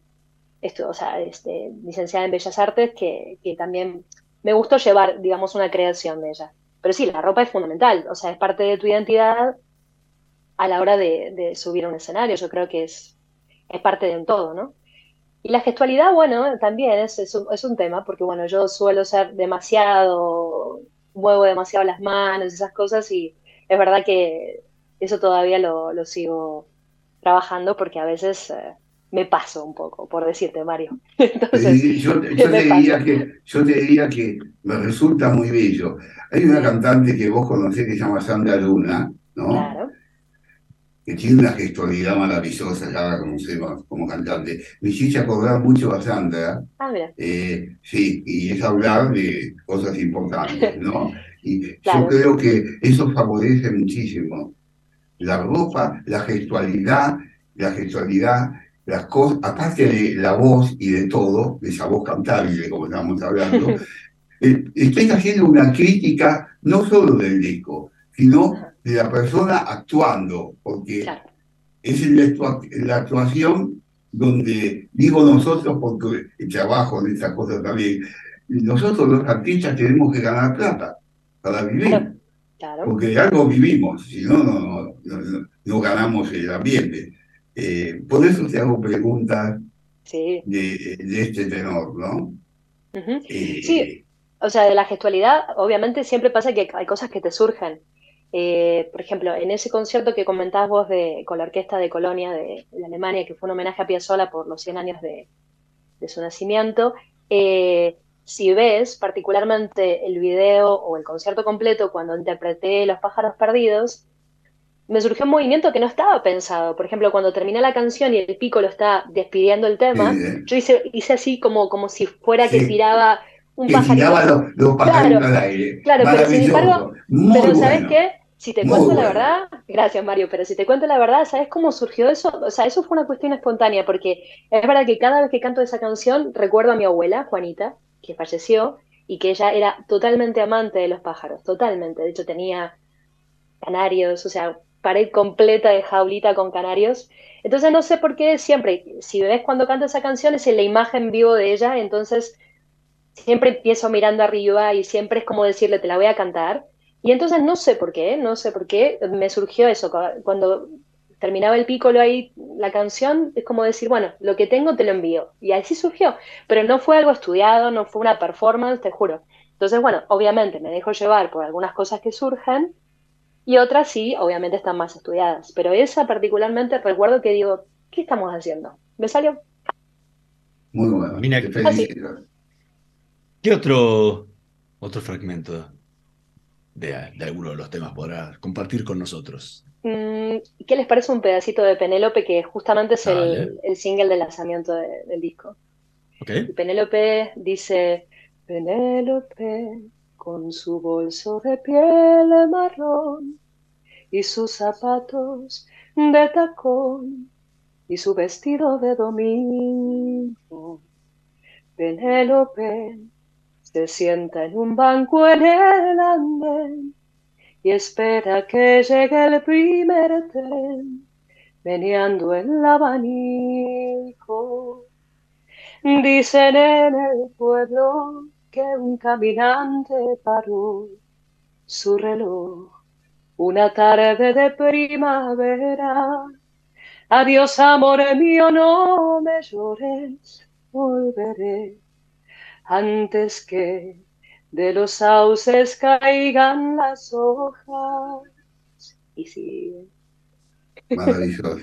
esto, o sea, este, licenciada en Bellas Artes, que, también me gustó llevar, digamos, una creación de ella. Pero sí, la ropa es fundamental, o sea, es parte de tu identidad a la hora de, subir a un escenario, yo creo que es, es parte de un todo, ¿no? Y la gestualidad, bueno, también es, es un tema, porque bueno, yo suelo ser demasiado muevo demasiado las manos, esas cosas, y es verdad que eso todavía lo, lo sigo trabajando porque a veces eh, me paso un poco, por decirte, Mario. Entonces, yo, te diría que, yo te diría que me resulta muy bello. Hay una cantante que vos conocés que se llama Sandra Luna, ¿no? Claro que tiene una gestualidad maravillosa, ya la conocemos como cantante. Me hiciste acordar mucho a Sandra. Ah, eh, sí, y es hablar de cosas importantes, ¿no? Y yo creo que eso favorece muchísimo. La ropa, la gestualidad, la gestualidad, las cosas, aparte de la voz y de todo, de esa voz cantable, como estamos hablando, eh, estoy haciendo una crítica no solo del disco, sino de la persona actuando, porque es en la, actuación donde digo nosotros, porque trabajo en estas cosas también, nosotros los artistas tenemos que ganar plata para vivir. Porque de algo vivimos, si no, no, no, ganamos el ambiente. Eh, por eso te hago preguntas de, este tenor, ¿no? Eh, sí, o sea, de la gestualidad, obviamente siempre pasa que hay cosas que te surgen Eh, por ejemplo, en ese concierto que comentabas vos de, con la orquesta de Colonia de, de Alemania, que fue un homenaje a Piazzolla por los 100 años de, de su nacimiento, eh, si ves particularmente el video o el concierto completo cuando interpreté Los pájaros perdidos, me surgió un movimiento que no estaba pensado. Por ejemplo, cuando terminé la canción y el pico lo está despidiendo el tema, yo hice, hice así como, como si fuera que tiraba un Que pajarito. tiraba los, los pajaritos al aire. Claro, pero sin embargo, Muy pero ¿sabes bueno. qué? Si te Muy cuento la verdad, gracias Mario, pero si te cuento la verdad, ¿sabes cómo surgió eso? O sea, eso fue una cuestión espontánea, porque es verdad que cada vez que canto esa canción recuerdo a mi abuela, Juanita, que falleció, y que ella era totalmente amante de los pájaros, totalmente. De hecho, tenía canarios, o sea, pared completa de jaulita con canarios. Entonces no sé por qué siempre, si ves cuando canto esa canción, es en la imagen vivo de ella, entonces siempre empiezo mirando arriba y siempre es como decirle, te la voy a cantar. Y entonces no sé por qué, no sé por qué, me surgió eso. cu- Cuando terminaba el pícolo ahí, la canción, es como decir, bueno, lo que tengo te lo envío. Y así surgió. Pero no fue algo estudiado, no fue una performance, te juro. Entonces, bueno, obviamente me dejo llevar por algunas cosas que surgen y otras sí, obviamente están más estudiadas. Pero esa particularmente recuerdo que digo, ¿qué estamos haciendo? Me salió. Muy bueno. Mira. ¿Qué otro, otro fragmento de, de alguno de los temas podrás compartir con nosotros? Mm, ¿Qué les parece un pedacito de Penélope que justamente es el, el single de lanzamiento de- del disco? ¿Ok? Y Penélope dice, Penélope con su bolso de piel marrón y sus zapatos de tacón y su vestido de domingo. Penélope se sienta en un banco en el andén y espera que llegue el primer tren, meneando el abanico. Dicen en el pueblo que un caminante paró su reloj una tarde de primavera. Adiós, amor mío, no me llores, volveré antes que de los sauces caigan las hojas. Y sigue. Maravilloso.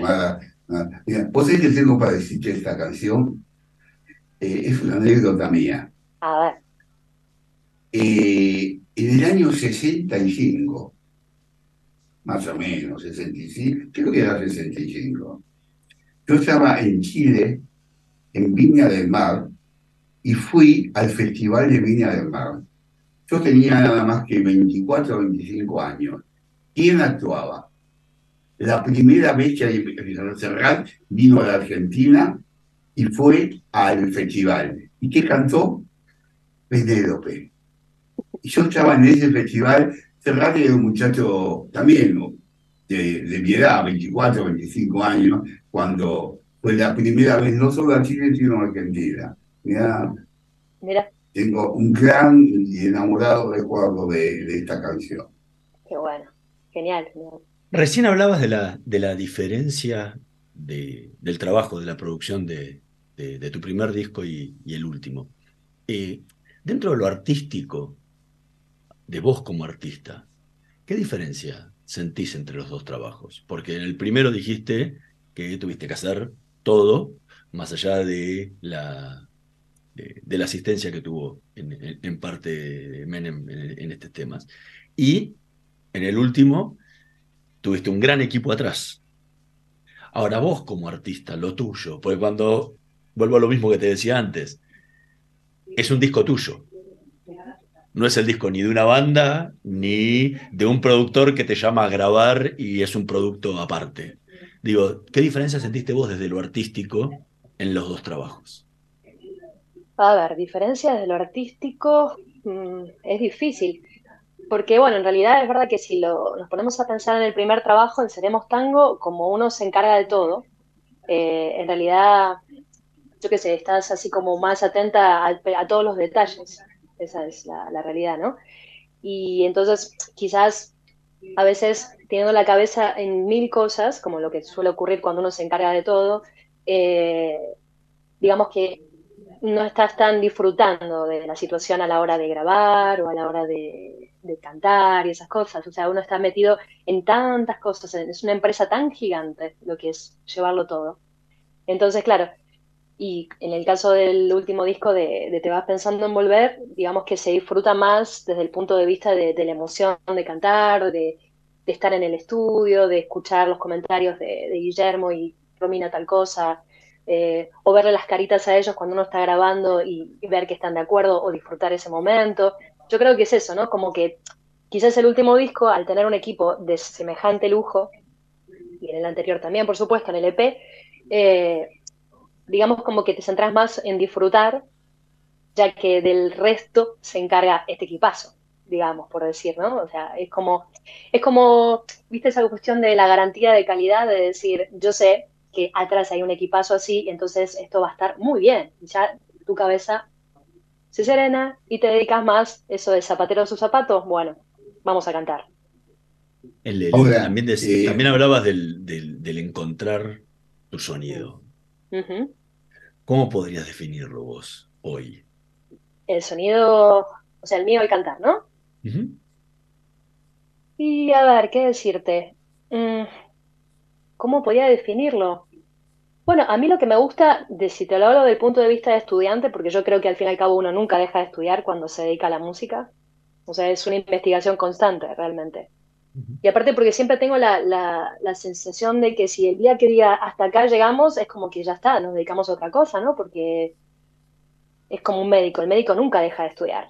Mara- mara- Mira, vos sabés que tengo para decirte esta canción. Eh, es una anécdota mía. A ver, Eh, en el año 65, más o menos, 65, creo que era 65, yo estaba en Chile, en Viña del Mar, y fui al Festival de Viña del Mar. Yo tenía nada más que 24 o 25 años. ¿Quién actuaba? La primera vez que Serrat vino a la Argentina y fue al festival. ¿Y qué cantó? Penélope. Y yo estaba en ese festival, Serrat era un muchacho también de, de mi edad, 24, 25 años, cuando fue la primera vez, no solo a Chile, sino a Argentina. Mira, tengo un gran y enamorado recuerdo de, de esta canción. qué bueno, genial, genial. Recién hablabas de la, de la diferencia de- del trabajo, de la producción de, de- de tu primer disco y, y el último. Eh, dentro de lo artístico, de vos como artista, ¿qué diferencia sentís entre los dos trabajos? Porque en el primero dijiste que tuviste que hacer todo, más allá de la, de, la asistencia que tuvo en, parte Menem en, en estos temas. Y en el último tuviste un gran equipo atrás. Ahora vos como artista, lo tuyo, porque cuando vuelvo a lo mismo que te decía antes, es un disco tuyo. No es el disco ni de una banda, ni de un productor que te llama a grabar y es un producto aparte. Digo, ¿qué diferencia sentiste vos desde lo artístico en los dos trabajos? A ver, diferencias de lo artístico mm, es difícil, porque bueno, en realidad es verdad que si lo, nos ponemos a pensar en el primer trabajo, en Seremos Tango, como uno se encarga de todo, eh, en realidad, yo qué sé, estás así como más atenta a, a todos los detalles, esa es la, la realidad, ¿no? Y entonces quizás a veces teniendo la cabeza en mil cosas, como lo que suele ocurrir cuando uno se encarga de todo, eh, digamos que no estás tan disfrutando de la situación a la hora de grabar o a la hora de, de cantar y esas cosas. O sea, uno está metido en tantas cosas, es una empresa tan gigante lo que es llevarlo todo. Entonces, claro, y en el caso del último disco de, Te vas pensando en volver, digamos que se disfruta más desde el punto de vista de, la emoción de cantar, de, estar en el estudio, de escuchar los comentarios de, Guillermo y Romina tal cosa, eh, o verle las caritas a ellos cuando uno está grabando y, ver que están de acuerdo o disfrutar ese momento. Yo creo que es eso, ¿no? Como que quizás el último disco, al tener un equipo de semejante lujo, y en el anterior también, por supuesto, en el EP, eh, digamos como que te centras más en disfrutar, ya que del resto se encarga este equipazo, digamos, por decir, ¿no? O sea, es como, es como, viste esa cuestión de la garantía de calidad, de decir, yo sé que atrás hay un equipazo así, entonces esto va a estar muy bien, ya tu cabeza se serena y te dedicas más, eso de zapatero a sus zapatos, bueno, vamos a cantar. también, eh, también, hablabas del, del encontrar tu sonido. ¿Cómo podrías definirlo vos hoy? El sonido, o sea, el mío y cantar, ¿no? Y a ver, ¿qué decirte? Mm, ¿Cómo podría definirlo? Bueno, a mí lo que me gusta, de, si te lo hablo del punto de vista de estudiante, porque yo creo que al fin y al cabo uno nunca deja de estudiar cuando se dedica a la música, o sea, es una investigación constante realmente. Y aparte porque siempre tengo la, la, sensación de que si el día que diga hasta acá llegamos, es como que ya está, nos dedicamos a otra cosa, ¿no? Porque es como un médico, el médico nunca deja de estudiar.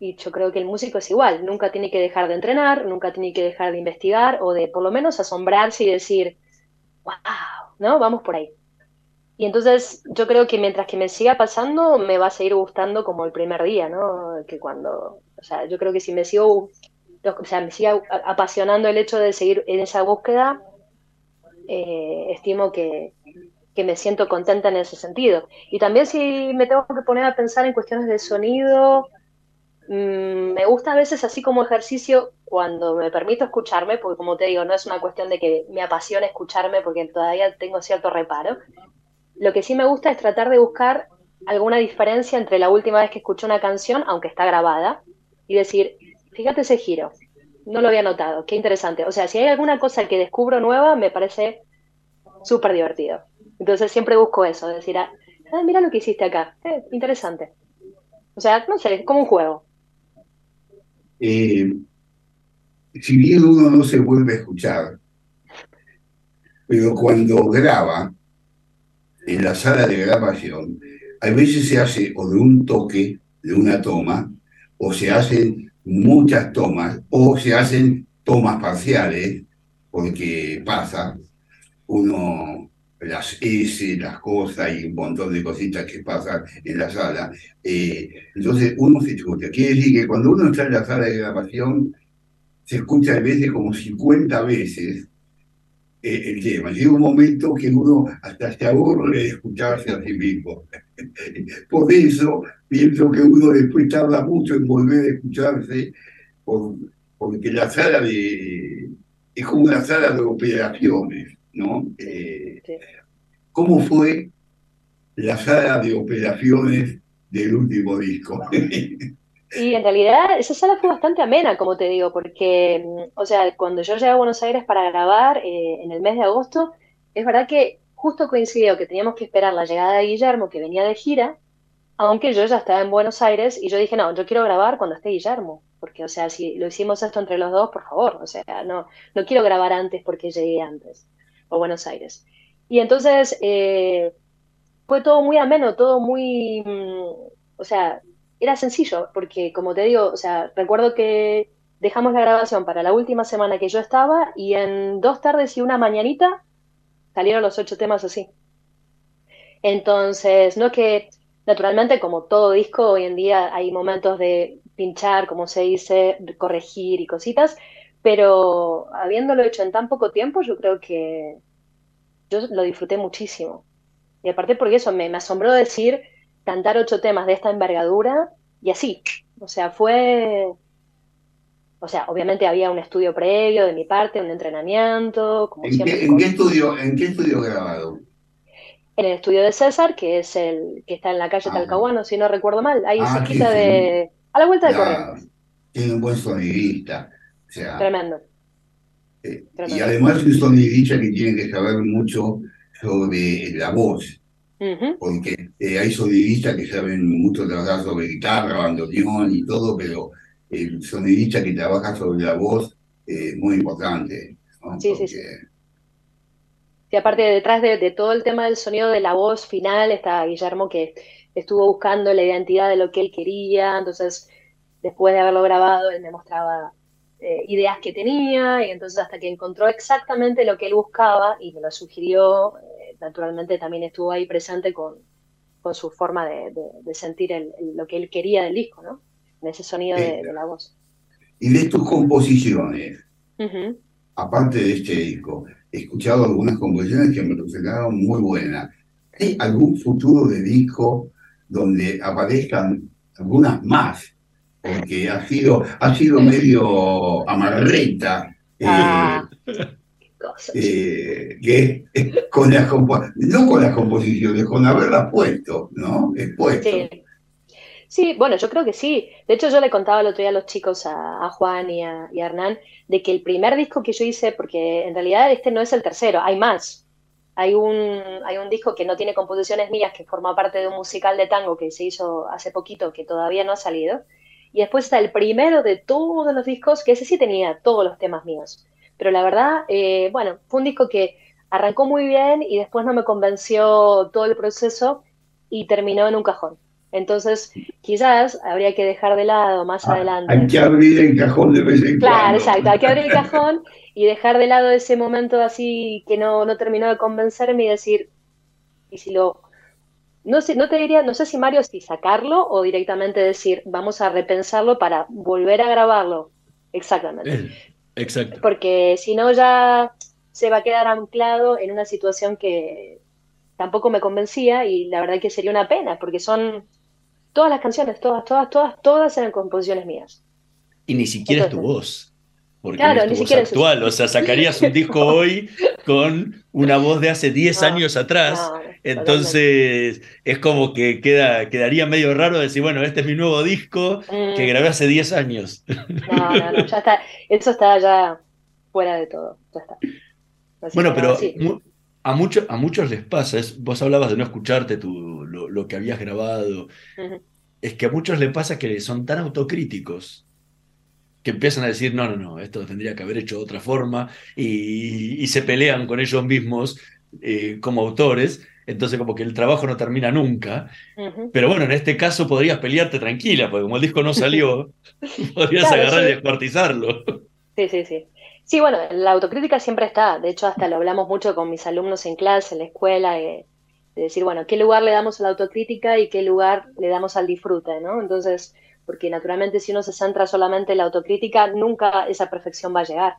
Y yo creo que el músico es igual, nunca tiene que dejar de entrenar, nunca tiene que dejar de investigar o de por lo menos asombrarse y decir, wow, ¿no? Vamos por ahí. Y entonces yo creo que mientras que me siga pasando, me va a seguir gustando como el primer día, ¿no? Que cuando, o sea, yo creo que si me sigo o sea, me sigue apasionando el hecho de seguir en esa búsqueda, eh, estimo que, me siento contenta en ese sentido. Y también si me tengo que poner a pensar en cuestiones de sonido, mm, me gusta a veces así como ejercicio cuando me permito escucharme, porque como te digo, no es una cuestión de que me apasione escucharme porque todavía tengo cierto reparo. Lo que sí me gusta es tratar de buscar alguna diferencia entre la última vez que escuché una canción, aunque está grabada, y decir, Fíjate ese giro. No lo había notado. Qué interesante. O sea, si hay alguna cosa que descubro nueva, me parece súper divertido. Entonces siempre busco eso, decir, ah, mira lo que hiciste acá. Eh, interesante. O sea, no sé, es como un juego. Eh, si bien uno no se vuelve a escuchar, pero cuando graba en la sala de grabación, a veces se hace o de un toque, de una toma, o se hacen muchas tomas o se hacen tomas parciales, porque pasa, uno las S, las cosas y un montón de cositas que pasan en la sala. Eh, entonces uno se escucha. Quiere decir que cuando uno está en la sala de grabación, se escucha a veces como 50 veces el tema. Llega un momento que uno hasta se aburre de escucharse a sí mismo. Por eso pienso que uno después tarda mucho en volver a escucharse, porque la sala de... es como una sala de operaciones, ¿no? Eh, ¿Cómo fue la sala de operaciones del último disco? Y en realidad esa sala fue bastante amena, como te digo, porque, mm, o sea, cuando yo llegué a Buenos Aires para grabar eh, en el mes de agosto, es verdad que justo coincidió que teníamos que esperar la llegada de Guillermo, que venía de gira, aunque yo ya estaba en Buenos Aires y yo dije, no, yo quiero grabar cuando esté Guillermo, porque, o sea, si lo hicimos esto entre los dos, por favor, o sea, no, no quiero grabar antes porque llegué antes, o Buenos Aires. Y entonces eh, fue todo muy ameno, todo muy, mm, o sea, era sencillo, porque como te digo, o sea, recuerdo que dejamos la grabación para la última semana que yo estaba y en dos tardes y una mañanita salieron los ocho temas así. Entonces, no que naturalmente como todo disco hoy en día hay momentos de pinchar, como se dice, corregir y cositas, pero habiéndolo hecho en tan poco tiempo, yo creo que yo lo disfruté muchísimo. Y aparte porque eso me, me asombró decir cantar ocho temas de esta envergadura y así. O sea, fue. O sea, obviamente había un estudio previo de mi parte, un entrenamiento. Como ¿En, qué, estudio, ¿En qué estudio grabado? en el estudio de César, que es el que está en la calle Talcahuano, si no recuerdo mal, ahí Ah, de... a la vuelta de Corrientes. Tiene un buen sonidista. O sea, Tremendo. y tremendo. además un sonidista que tiene que saber mucho sobre la voz. Ujú. porque eh, hay sonidistas que saben mucho trabajar sobre guitarra, bandoneón y todo, pero el sonidista que trabaja sobre la voz eh, es muy importante. ¿no? Sí, sí, sí. Porque- Y aparte, detrás de, de todo el tema del sonido de la voz final está Guillermo que estuvo buscando la identidad de lo que él quería, entonces después de haberlo grabado, él me mostraba eh, ideas que tenía y entonces hasta que encontró exactamente lo que él buscaba y me lo sugirió, eh, naturalmente también estuvo ahí presente con, con su forma de, de- de sentir el- el- lo que él quería del disco, ¿no? En ese sonido de, de la voz. Y de tus composiciones, aparte de este disco, he escuchado algunas composiciones que me resultaron muy buenas. ¿Hay algún futuro de disco donde aparezcan algunas más? Porque ha sido, ha sido medio amarreta. eh, Ah, eh, que con las compo- no con las composiciones, con haberlas puesto, ¿no? Expuesto. Sí. Sí, bueno, yo creo que sí. De hecho, yo le contaba el otro día a los chicos, a, a Juan y a, y a Hernán, de que el primer disco que yo hice, porque en realidad este no es el tercero, hay más. Hay un, hay un disco que no tiene composiciones mías, que forma parte de un musical de tango que se hizo hace poquito, que todavía no ha salido. Y después está el primero de todos los discos, que ese sí tenía todos los temas míos. Pero la verdad, eh, bueno, fue un disco que arrancó muy bien y después no me convenció todo el proceso y terminó en un cajón. Entonces, quizás habría que dejar de lado más adelante. Hay que abrir el cajón de vez en Claro, cuando. exacto, hay que abrir el cajón y dejar de lado ese momento así que no, no terminó de convencerme y decir, y si lo, no sé, no te diría, no sé si Mario si sacarlo o directamente decir, vamos a repensarlo para volver a grabarlo. Exactamente. Exacto. Porque si no ya se va a quedar anclado en una situación que tampoco me convencía y la verdad que sería una pena, porque son todas las canciones, todas, todas, todas, todas eran composiciones mías. Y ni siquiera es tu voz. Porque Claro, no es tu voz actual. O sea, sacarías un disco hoy con una voz de hace 10 No, años atrás. no, Entonces, es como que queda, quedaría medio raro decir, bueno, este es mi nuevo disco que Mm. grabé hace 10 años. No, no, no, ya está, eso está ya fuera de todo, ya está. Así Bueno, pero a, mucho- a muchos les pasa, es- vos hablabas de no escucharte tu, lo, lo que habías grabado, es que a muchos les pasa que son tan autocríticos que empiezan a decir, no, no, no, esto tendría que haber hecho de otra forma, y, y se pelean con ellos mismos eh, como autores, entonces como que el trabajo no termina nunca, pero bueno, en este caso podrías pelearte tranquila, porque como el disco no salió, podrías Claro, agarrar y descuartizarlo. Sí, sí, sí. Sí, bueno, la autocrítica siempre está. De hecho, hasta lo hablamos mucho con mis alumnos en clase, en la escuela, de, de decir, bueno, ¿qué lugar le damos a la autocrítica y qué lugar le damos al disfrute, ¿no? Entonces, porque naturalmente si uno se centra solamente en la autocrítica, nunca esa perfección va a llegar.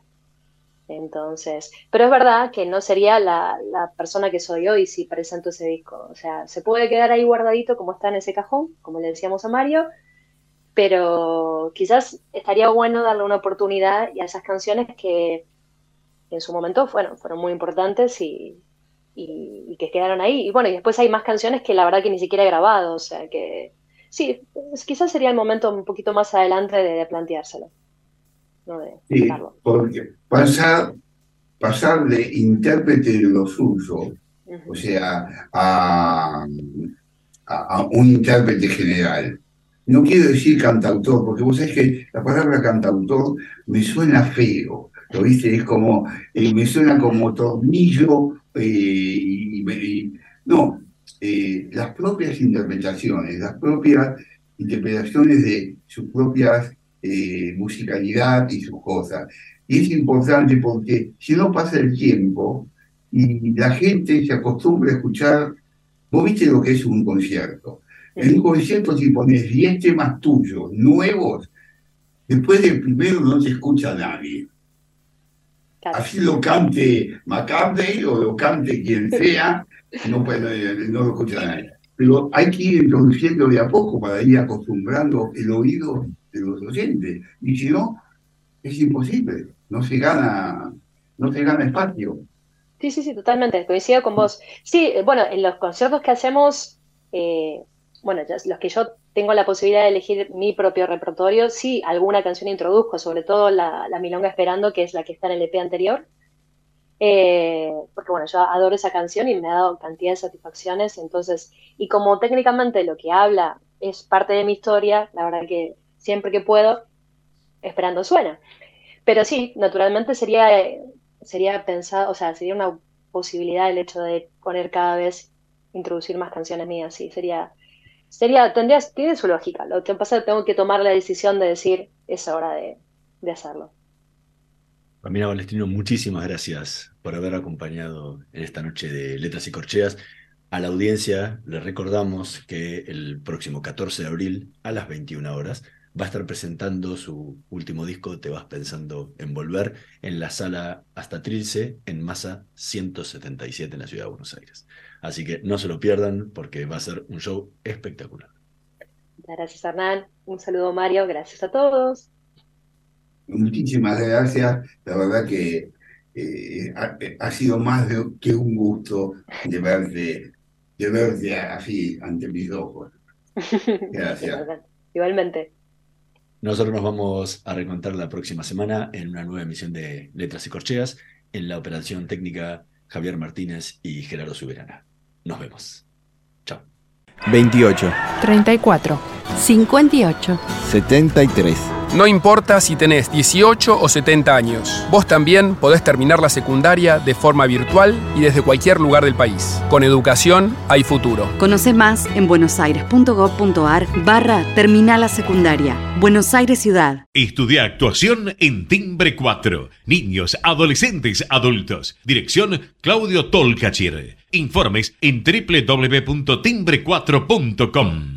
Entonces, pero es verdad que no sería la, la persona que soy hoy si presento ese disco. O sea, se puede quedar ahí guardadito como está en ese cajón, como le decíamos a Mario, pero quizás estaría bueno darle una oportunidad y a esas canciones que en su momento fueron, fueron muy importantes y, y- y que quedaron ahí. Y bueno, y después hay más canciones que la verdad que ni siquiera he grabado, o sea que sí, es- quizás sería el momento un poquito más adelante de, de planteárselo, ¿no? De Sí, porque pasar, pasar de intérprete de lo suyo, o sea, a, a- a un intérprete general. No quiero decir cantautor, porque vos sabés que la palabra cantautor me suena feo, ¿lo viste? Es como, eh, me suena como tornillo, eh, y, y- y- no, eh, las propias interpretaciones, las propias interpretaciones de sus propias eh, musicalidad y sus cosas. Y es importante porque si no pasa el tiempo y la gente se acostumbra a escuchar, vos viste lo que es un concierto. En un concierto si pones 10 temas tuyos, nuevos, después del primero no te escucha nadie. Así lo cante McCartney o lo cante quien sea, no, puede- no lo escucha nadie. Pero hay que ir introduciendo de a poco para ir acostumbrando el oído de los oyentes. Y si no, es imposible. No se gana, no se gana espacio. Sí, sí, sí, totalmente. Coincido con vos. Sí, bueno, en los conciertos que hacemos, eh, bueno, los que yo tengo la posibilidad de elegir mi propio repertorio, sí, alguna canción introduzco, sobre todo la, Milonga Esperando, que es la que está en el EP anterior. Eh, porque bueno, yo adoro esa canción y me ha dado cantidad de satisfacciones, entonces, y como técnicamente lo que habla es parte de mi historia, la verdad que siempre que puedo, esperando suena. Pero sí, naturalmente sería, sería pensado, o sea, sería una posibilidad el hecho de poner cada vez, introducir más canciones mías, sí, sería, sería, tendría, tiene su lógica. Lo que pasa es que tengo que tomar la decisión de decir, es hora de, de hacerlo. Pamela Valestino, muchísimas gracias por haber acompañado en esta noche de Letras y Corcheas. A la audiencia le recordamos que el próximo 14 de abril a las 21 horas va a estar presentando su último disco, Te vas pensando en volver, en la sala Hasta Trilce, en Masa 177 en la ciudad de Buenos Aires. Así que no se lo pierdan porque va a ser un show espectacular. Gracias Hernán, un saludo Mario, gracias a todos. Muchísimas gracias, la verdad que eh, ha, sido más que un gusto de verte, de verte así ante mis ojos. Gracias. Igualmente. Nosotros nos vamos a recontar la próxima semana en una nueva emisión de Letras y Corcheas en la operación técnica Javier Martínez y Gerardo Suberana. Nos vemos. Chao. 28. 34. 58. 73. No importa si tenés 18 o 70 años, vos también podés terminar la secundaria de forma virtual y desde cualquier lugar del país. Con educación hay futuro. Conoce más en buenosaires.gov.ar barra Terminal la Secundaria. Buenos Aires Ciudad. Estudia actuación en Timbre 4. Niños, adolescentes, adultos. Dirección Claudio Tolcachir. Informes en www.timbre4.com.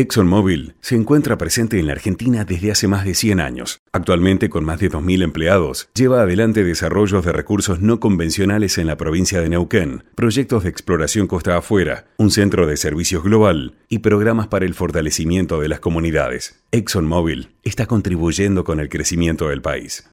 ExxonMobil se encuentra presente en la Argentina desde hace más de 100 años. Actualmente, con más de 2.000 empleados, lleva adelante desarrollos de recursos no convencionales en la provincia de Neuquén, proyectos de exploración costa afuera, un centro de servicios global y programas para el fortalecimiento de las comunidades. ExxonMobil está contribuyendo con el crecimiento del país.